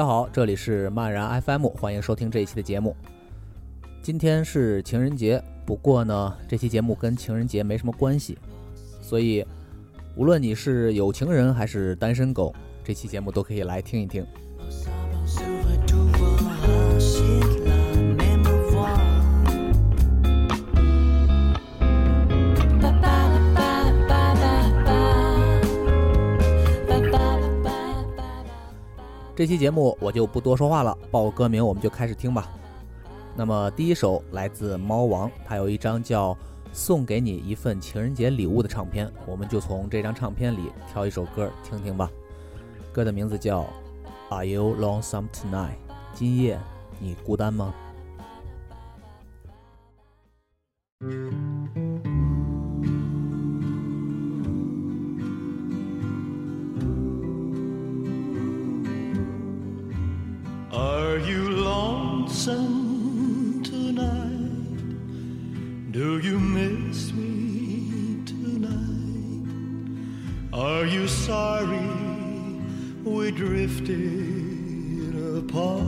大家好，这里是漫然 FM，欢迎收听这一期的节目。今天是情人节，不过呢，这期节目跟情人节没什么关系，所以无论你是有情人还是单身狗，这期节目都可以来听一听。这期节目我就不多说话了，报个歌名我们就开始听吧。那么第一首来自猫王，他有一张叫《送给你一份情人节礼物》的唱片，我们就从这张唱片里挑一首歌听听吧。歌的名字叫《Are You Lonesome Tonight》，今夜你孤单吗 lonesome tonight? Do you miss me tonight? Are you sorry we drifted apart?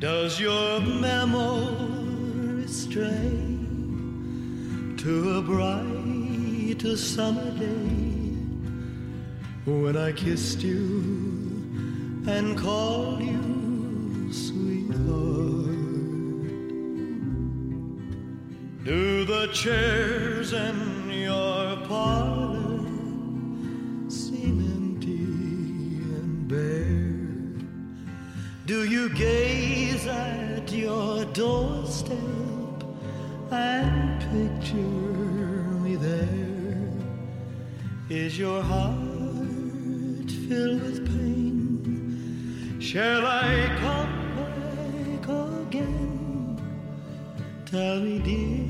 Does your memory stray to a bright summer day? when I kissed you and call you sweetheart. Do the chairs in your parlor seem empty and bare? Do you gaze at your doorstep and picture me there? Is your heart filled with. Shall I come back again? Tell me, dear,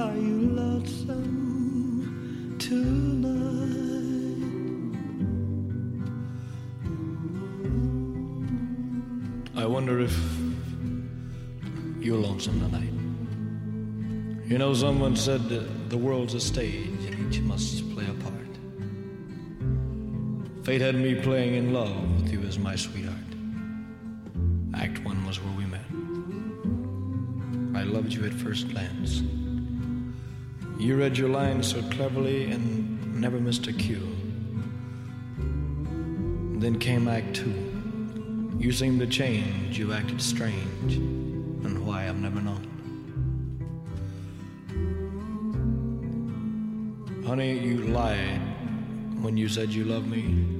are you lonesome tonight? I wonder if you're lonesome tonight. You know, someone said the world's a stage and each must play a part. Fate had me playing in love as my sweetheart. Act one was where we met. I loved you at first glance. You read your lines so cleverly and never missed a cue. Then came Act two. You seemed to change, you acted strange, and why I've never known. Honey, you lied when you said you loved me,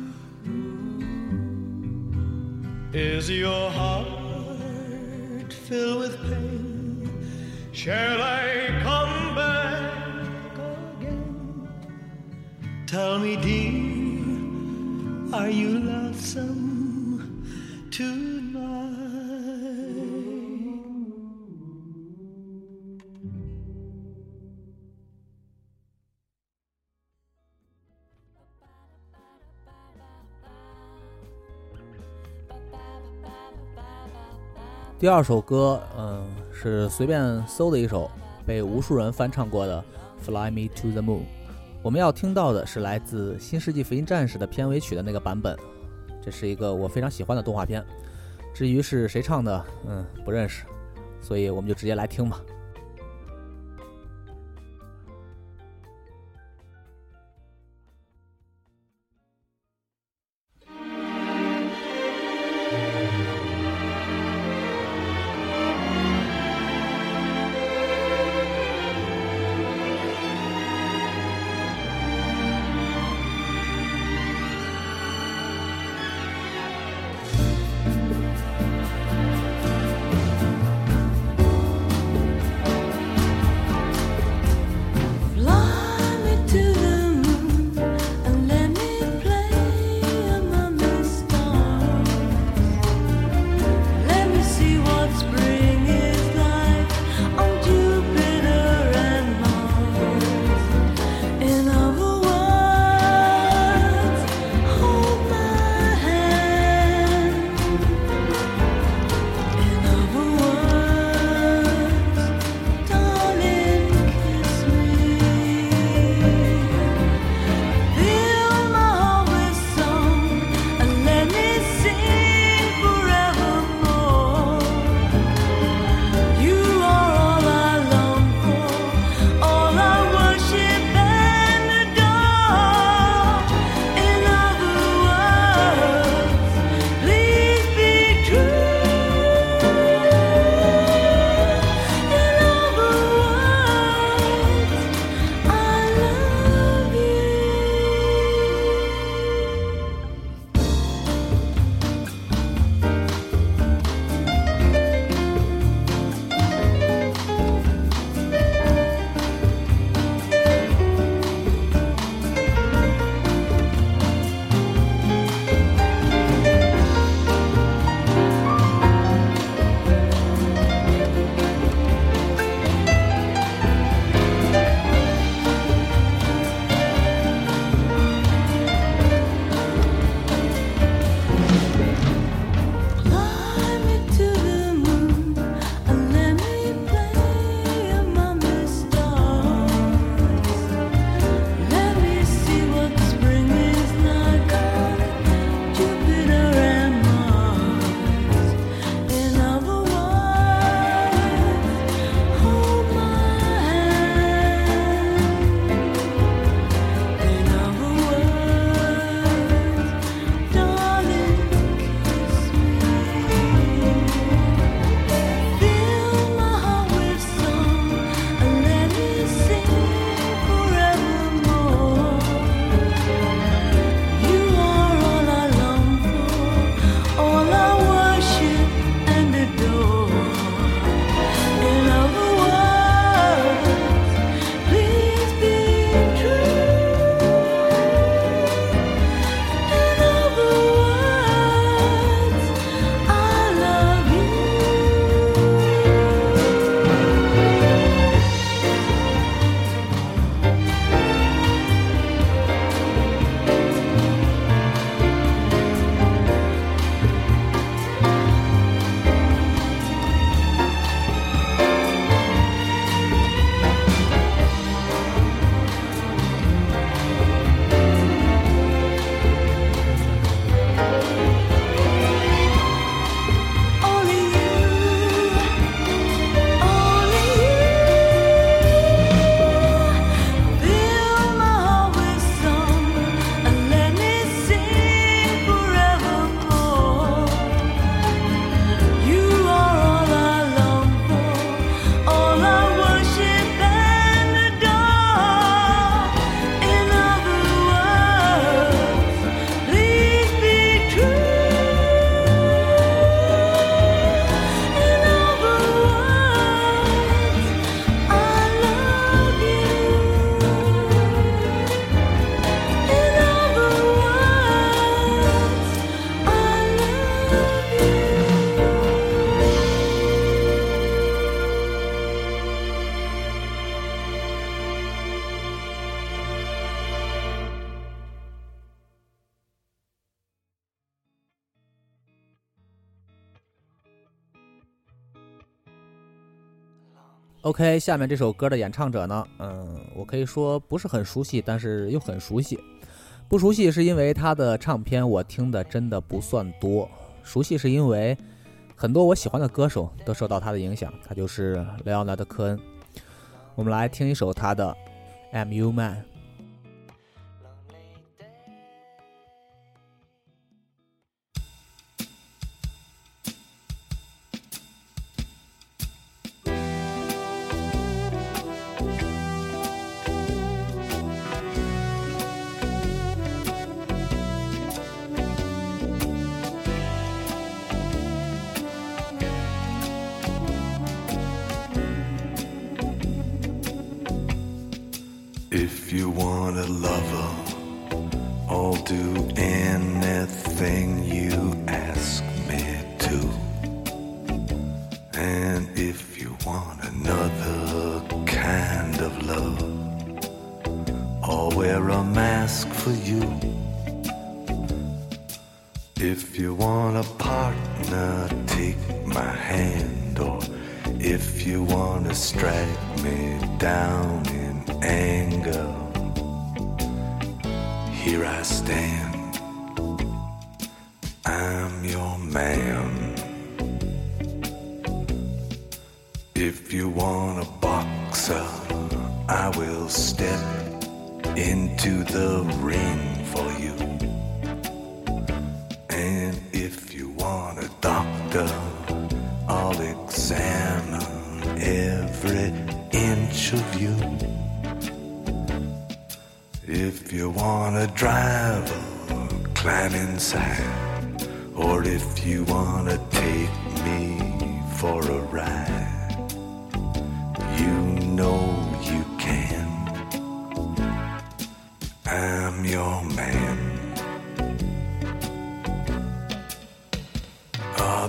Is your heart filled with pain? Shall I come back again? Tell me, dear, are you lonesome 第二首歌，嗯，是随便搜的一首，被无数人翻唱过的《Fly Me to the Moon》。我们要听到的是来自《新世纪福音战士》的片尾曲的那个版本，这是一个我非常喜欢的动画片。至于是谁唱的，嗯，不认识，所以我们就直接来听吧。OK，下面这首歌的演唱者呢，嗯，我可以说不是很熟悉，但是又很熟悉。不熟悉是因为他的唱片我听的真的不算多，熟悉是因为很多我喜欢的歌手都受到他的影响。他就是莱昂纳德·科恩。我们来听一首他的《Am You Man》。If you want a boxer, I will step into the ring for you. And if you want a doctor, I'll examine every inch of you. If you want a driver, climb inside. Or if you want to take me for a ride,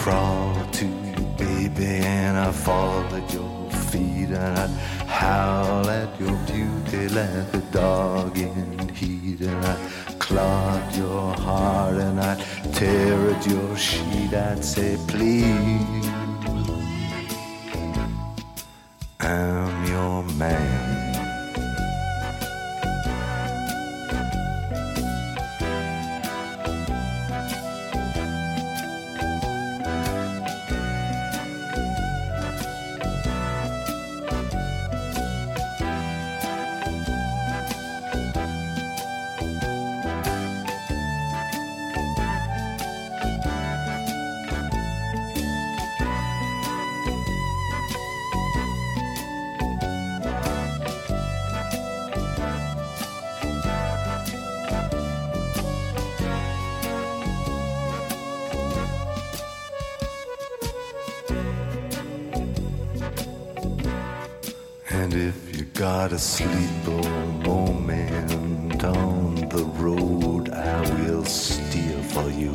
crawl to you, baby, and I'd fall at your feet and I'd howl at your beauty like a dog in heat and I'd clog your heart and I'd tear at your sheet. I'd say, please, I'm your man. Got a sleeper moment on the road, I will steer for you.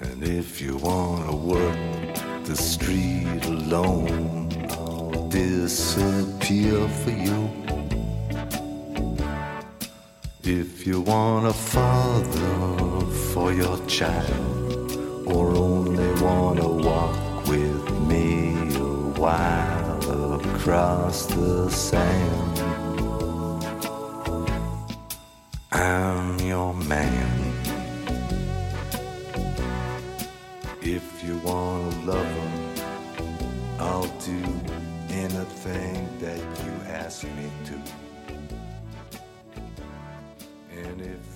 And if you wanna work the street alone, I'll disappear for you. If you want a father for your child, across the sand, I'm your man. If you wanna love him, I'll do anything that you ask me to. And if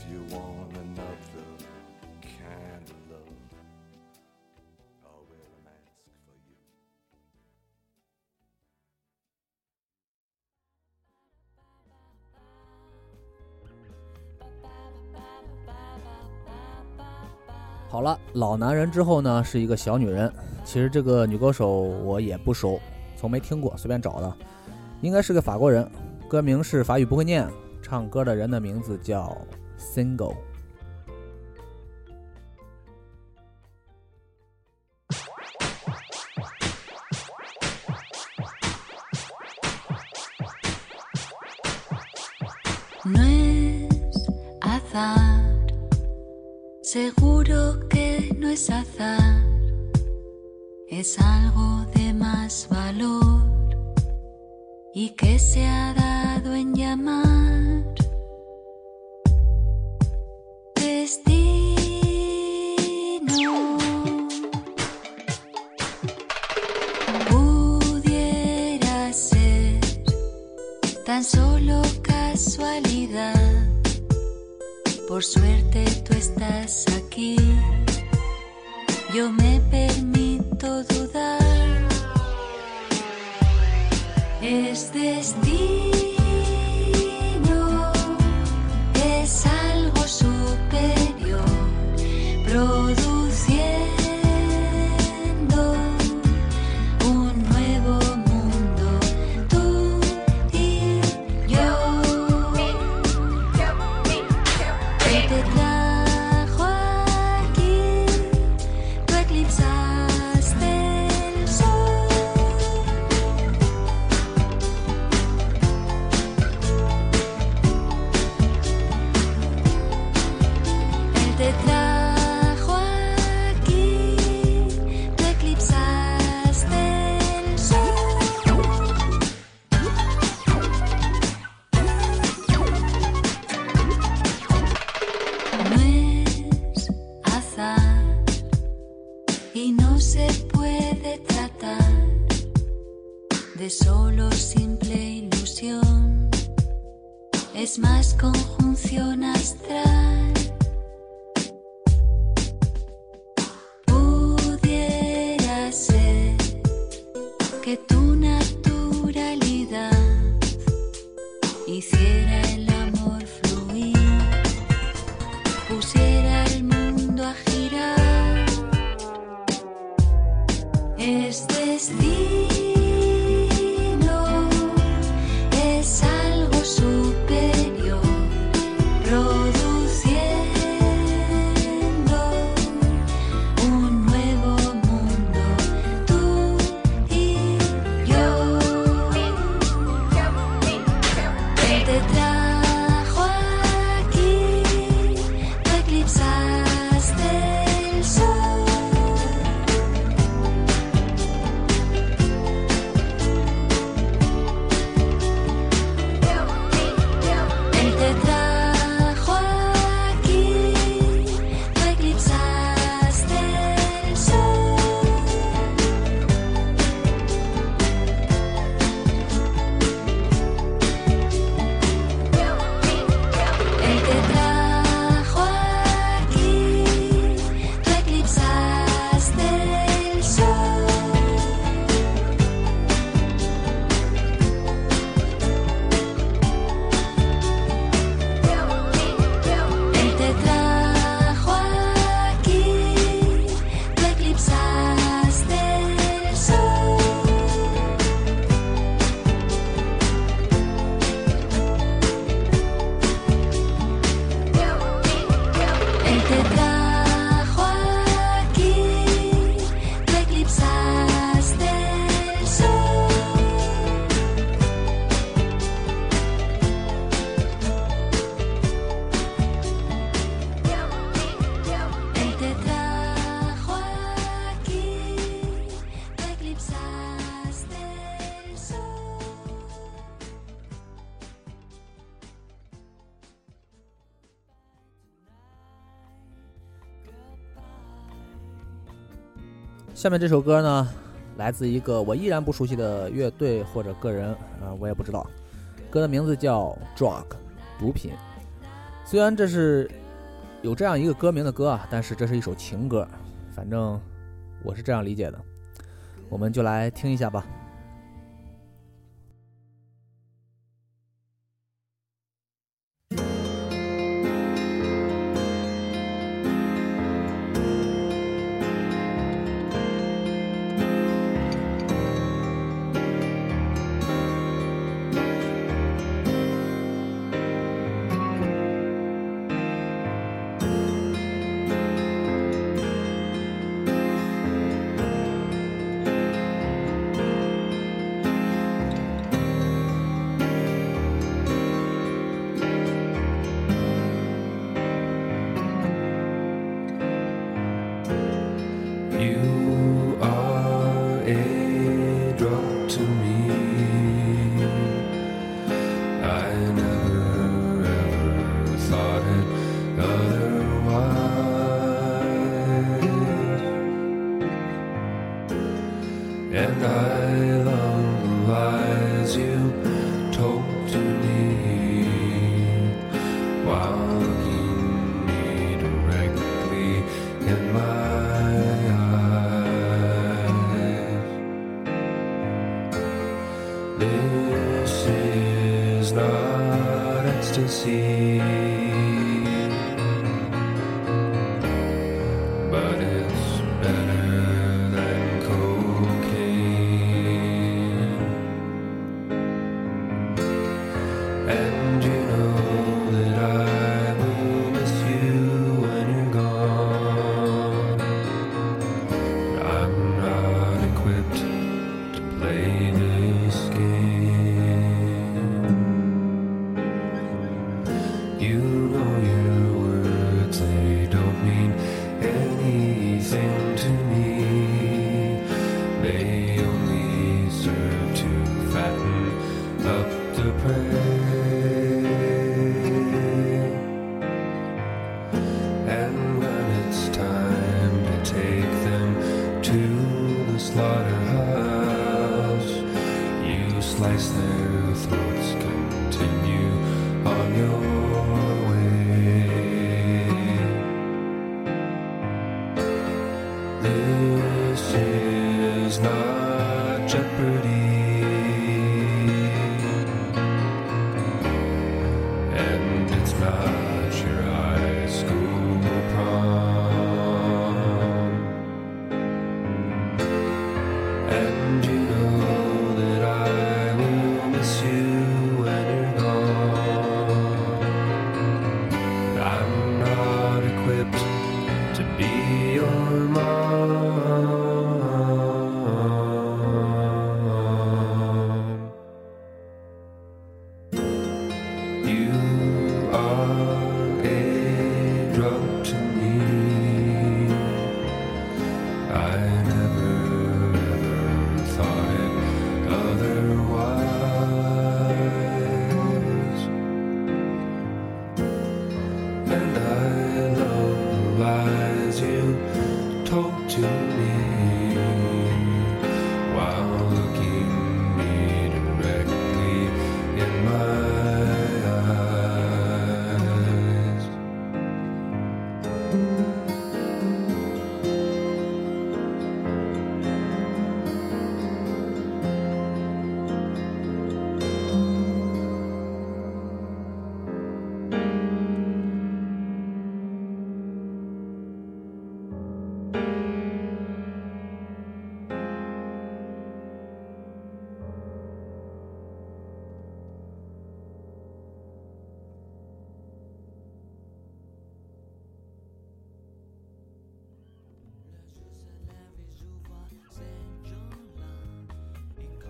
好了，老男人之后呢是一个小女人，其实这个女歌手我也不熟，从没听过，随便找的，应该是个法国人，歌名是法语不会念，唱歌的人的名字叫 Single。Por suerte tú estás aquí. Yo me 下面这首歌呢，来自一个我依然不熟悉的乐队或者个人，啊、我也不知道。歌的名字叫《Drug》，毒品。虽然这是有这样一个歌名的歌啊，但是这是一首情歌，反正我是这样理解的。我们就来听一下吧。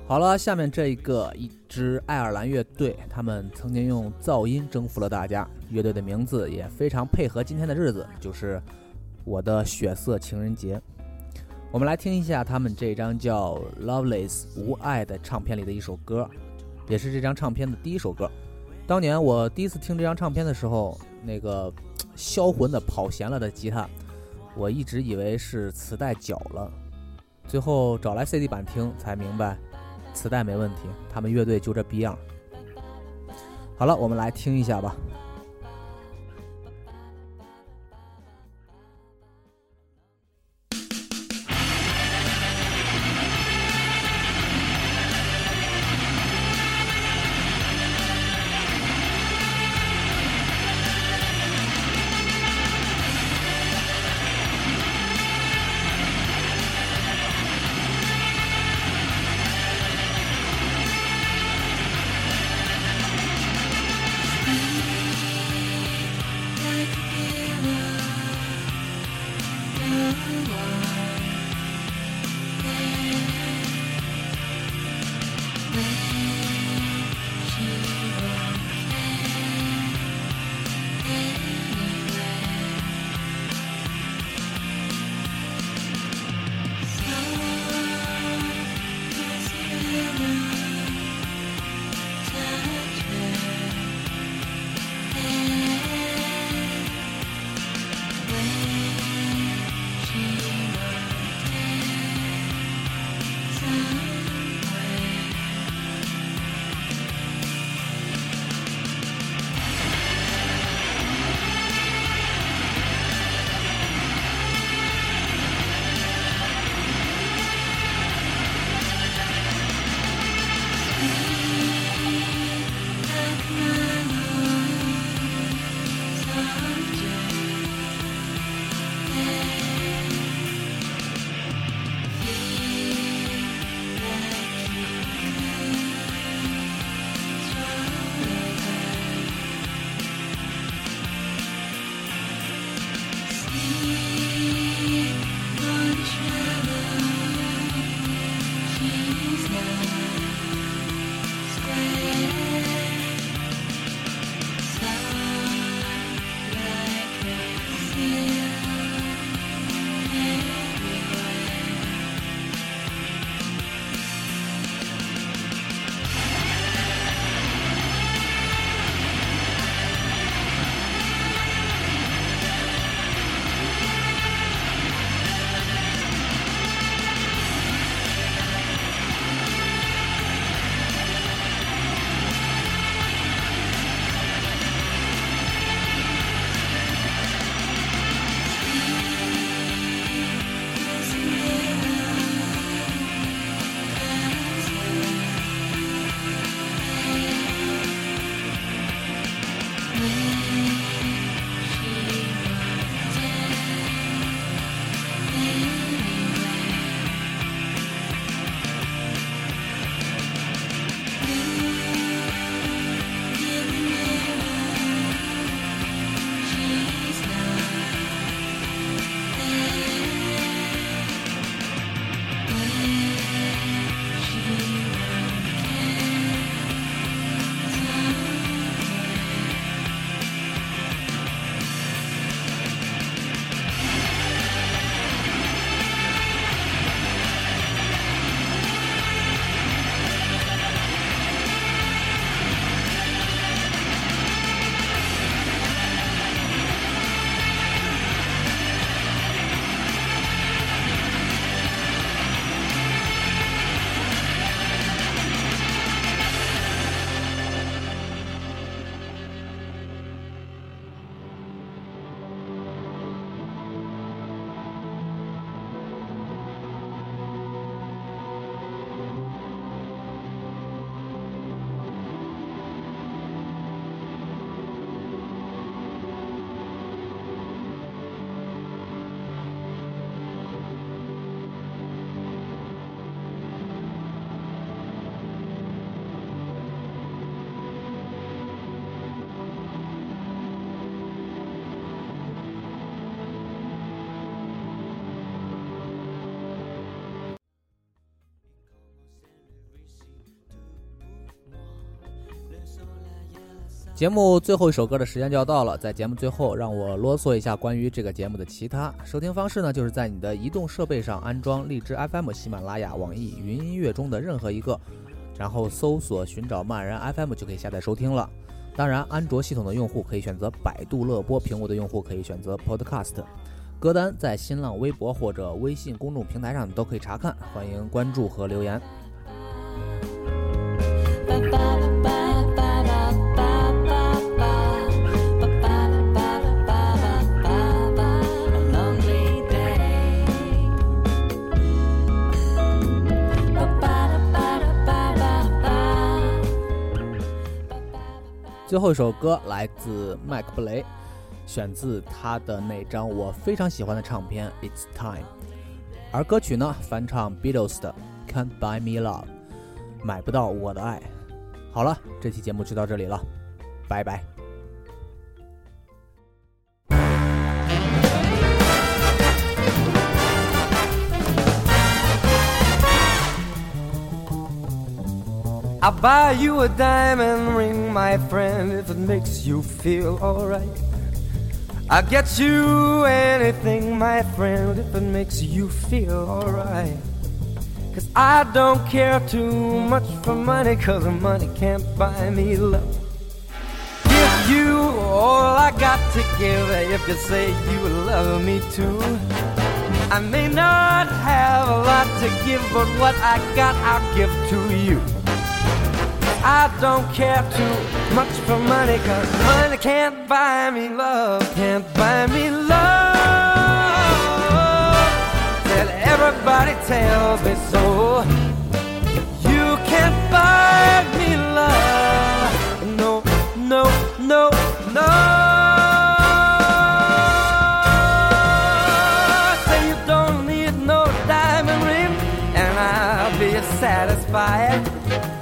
好了，下面这一个一支爱尔兰乐队，他们曾经用噪音征服了大家。乐队的名字也非常配合今天的日子，就是我的血色情人节。我们来听一下他们这张叫《Loveless 无爱》的唱片里的一首歌，也是这张唱片的第一首歌。当年我第一次听这张唱片的时候，那个销魂的跑弦了的吉他，我一直以为是磁带绞了，最后找来 CD 版听才明白。磁带没问题，他们乐队就这逼样。好了，我们来听一下吧。节目最后一首歌的时间就要到了，在节目最后，让我啰嗦一下关于这个节目的其他收听方式呢，就是在你的移动设备上安装荔枝 FM、喜马拉雅、网易云音乐中的任何一个，然后搜索寻找漫人 FM 就可以下载收听了。当然，安卓系统的用户可以选择百度乐播，苹果的用户可以选择 Podcast。歌单在新浪微博或者微信公众平台上都可以查看，欢迎关注和留言。最后一首歌来自麦克布雷，选自他的那张我非常喜欢的唱片《It's Time》，而歌曲呢翻唱 Beatles 的《Can't Buy Me Love》，买不到我的爱。好了，这期节目就到这里了，拜拜。I'll buy you a diamond ring, my friend, if it makes you feel alright. I'll get you anything, my friend, if it makes you feel alright. Cause I don't care too much for money, cause money can't buy me love. Give you all I got to give if you say you love me too. I may not have a lot to give, but what I got I'll give to you. I don't care too much for money, cause money can't buy me love, can't buy me love. That everybody tells me so. You can't buy me love, no, no, no, no. Say you don't need no diamond ring, and I'll be satisfied.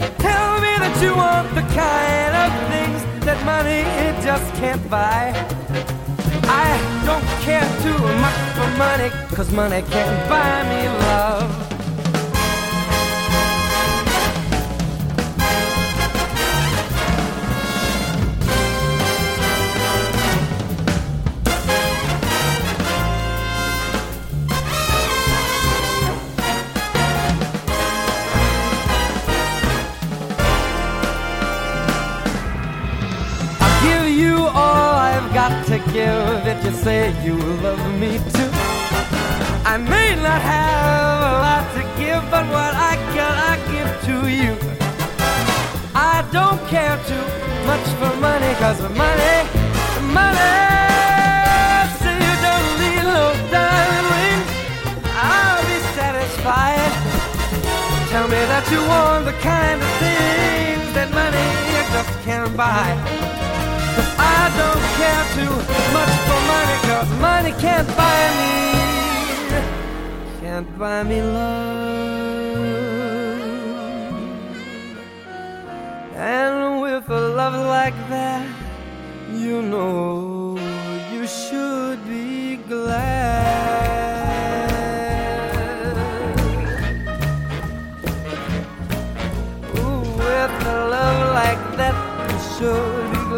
You want the kind of things that money it just can't buy. I don't care too much for money, cause money can't buy me love. You say you love me too. I may not have a lot to give, but what I got I give to you. I don't care too much for money, cause the money, money. Say you don't need no diamond ring, I'll be satisfied. Tell me that you want the kind of things that money just can't buy. I don't care too much for money, cause money can't buy me, can't buy me love. And with a love like that, you know you should be glad. Ooh, with a love like that, you should